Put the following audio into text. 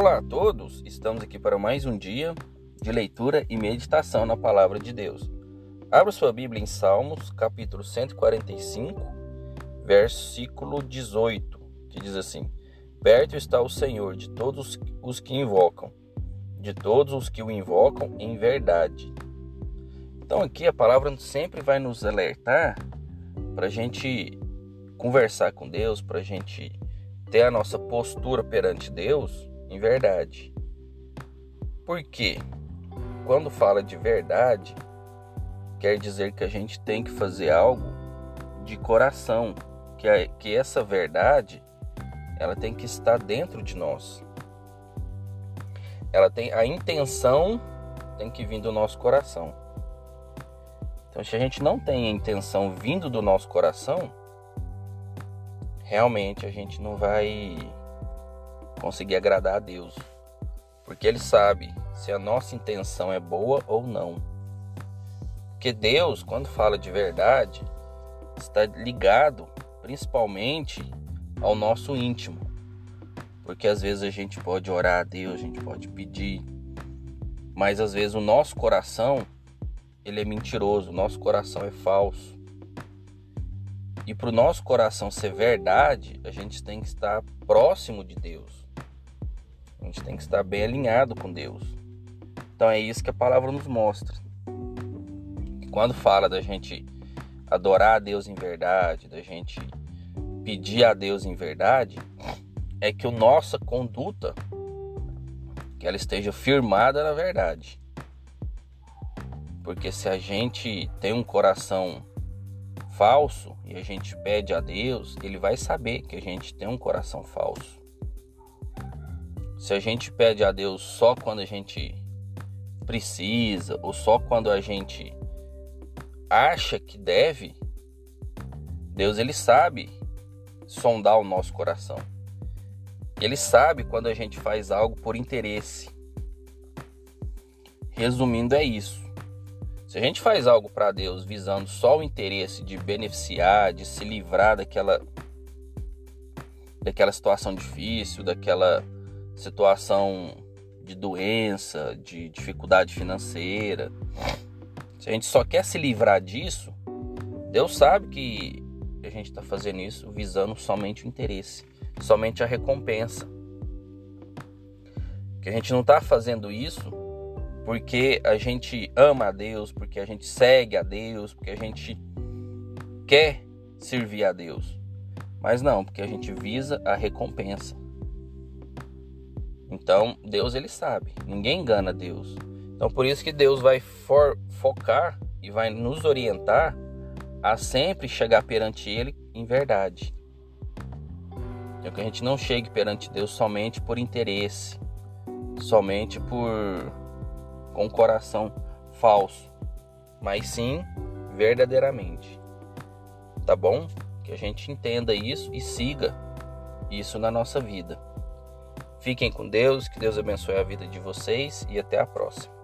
Olá a todos, estamos aqui para mais um dia de leitura e meditação na palavra de Deus. Abra sua Bíblia em Salmos, capítulo 145, versículo 18, que diz assim: Perto está o Senhor de todos os que invocam, de todos os que o invocam em verdade. Então, aqui a palavra sempre vai nos alertar para a gente conversar com Deus, para a gente ter a nossa postura perante Deus em verdade. Por quê? Quando fala de verdade, quer dizer que a gente tem que fazer algo de coração, que, a, que essa verdade ela tem que estar dentro de nós. Ela tem a intenção tem que vir do nosso coração. Então, se a gente não tem a intenção vindo do nosso coração, realmente a gente não vai conseguir agradar a Deus, porque Ele sabe se a nossa intenção é boa ou não. Porque Deus, quando fala de verdade, está ligado principalmente ao nosso íntimo. Porque às vezes a gente pode orar a Deus, a gente pode pedir, mas às vezes o nosso coração ele é mentiroso, o nosso coração é falso. E para o nosso coração ser verdade, a gente tem que estar próximo de Deus. A gente tem que estar bem alinhado com Deus. Então é isso que a palavra nos mostra. Quando fala da gente adorar a Deus em verdade, da gente pedir a Deus em verdade, é que a nossa conduta que ela esteja firmada na verdade. Porque se a gente tem um coração falso e a gente pede a Deus, ele vai saber que a gente tem um coração falso. Se a gente pede a Deus só quando a gente precisa ou só quando a gente acha que deve, Deus ele sabe sondar o nosso coração. Ele sabe quando a gente faz algo por interesse. Resumindo é isso. Se a gente faz algo para Deus visando só o interesse de beneficiar, de se livrar daquela daquela situação difícil, daquela situação de doença, de dificuldade financeira, se a gente só quer se livrar disso, Deus sabe que a gente está fazendo isso visando somente o interesse, somente a recompensa. Que a gente não está fazendo isso porque a gente ama a Deus, porque a gente segue a Deus, porque a gente quer servir a Deus. Mas não, porque a gente visa a recompensa. Então, Deus ele sabe, ninguém engana Deus. Então, por isso que Deus vai for, focar e vai nos orientar a sempre chegar perante Ele em verdade. Então, que a gente não chegue perante Deus somente por interesse, somente por com o coração falso, mas sim verdadeiramente. Tá bom? Que a gente entenda isso e siga isso na nossa vida. Fiquem com Deus, que Deus abençoe a vida de vocês e até a próxima.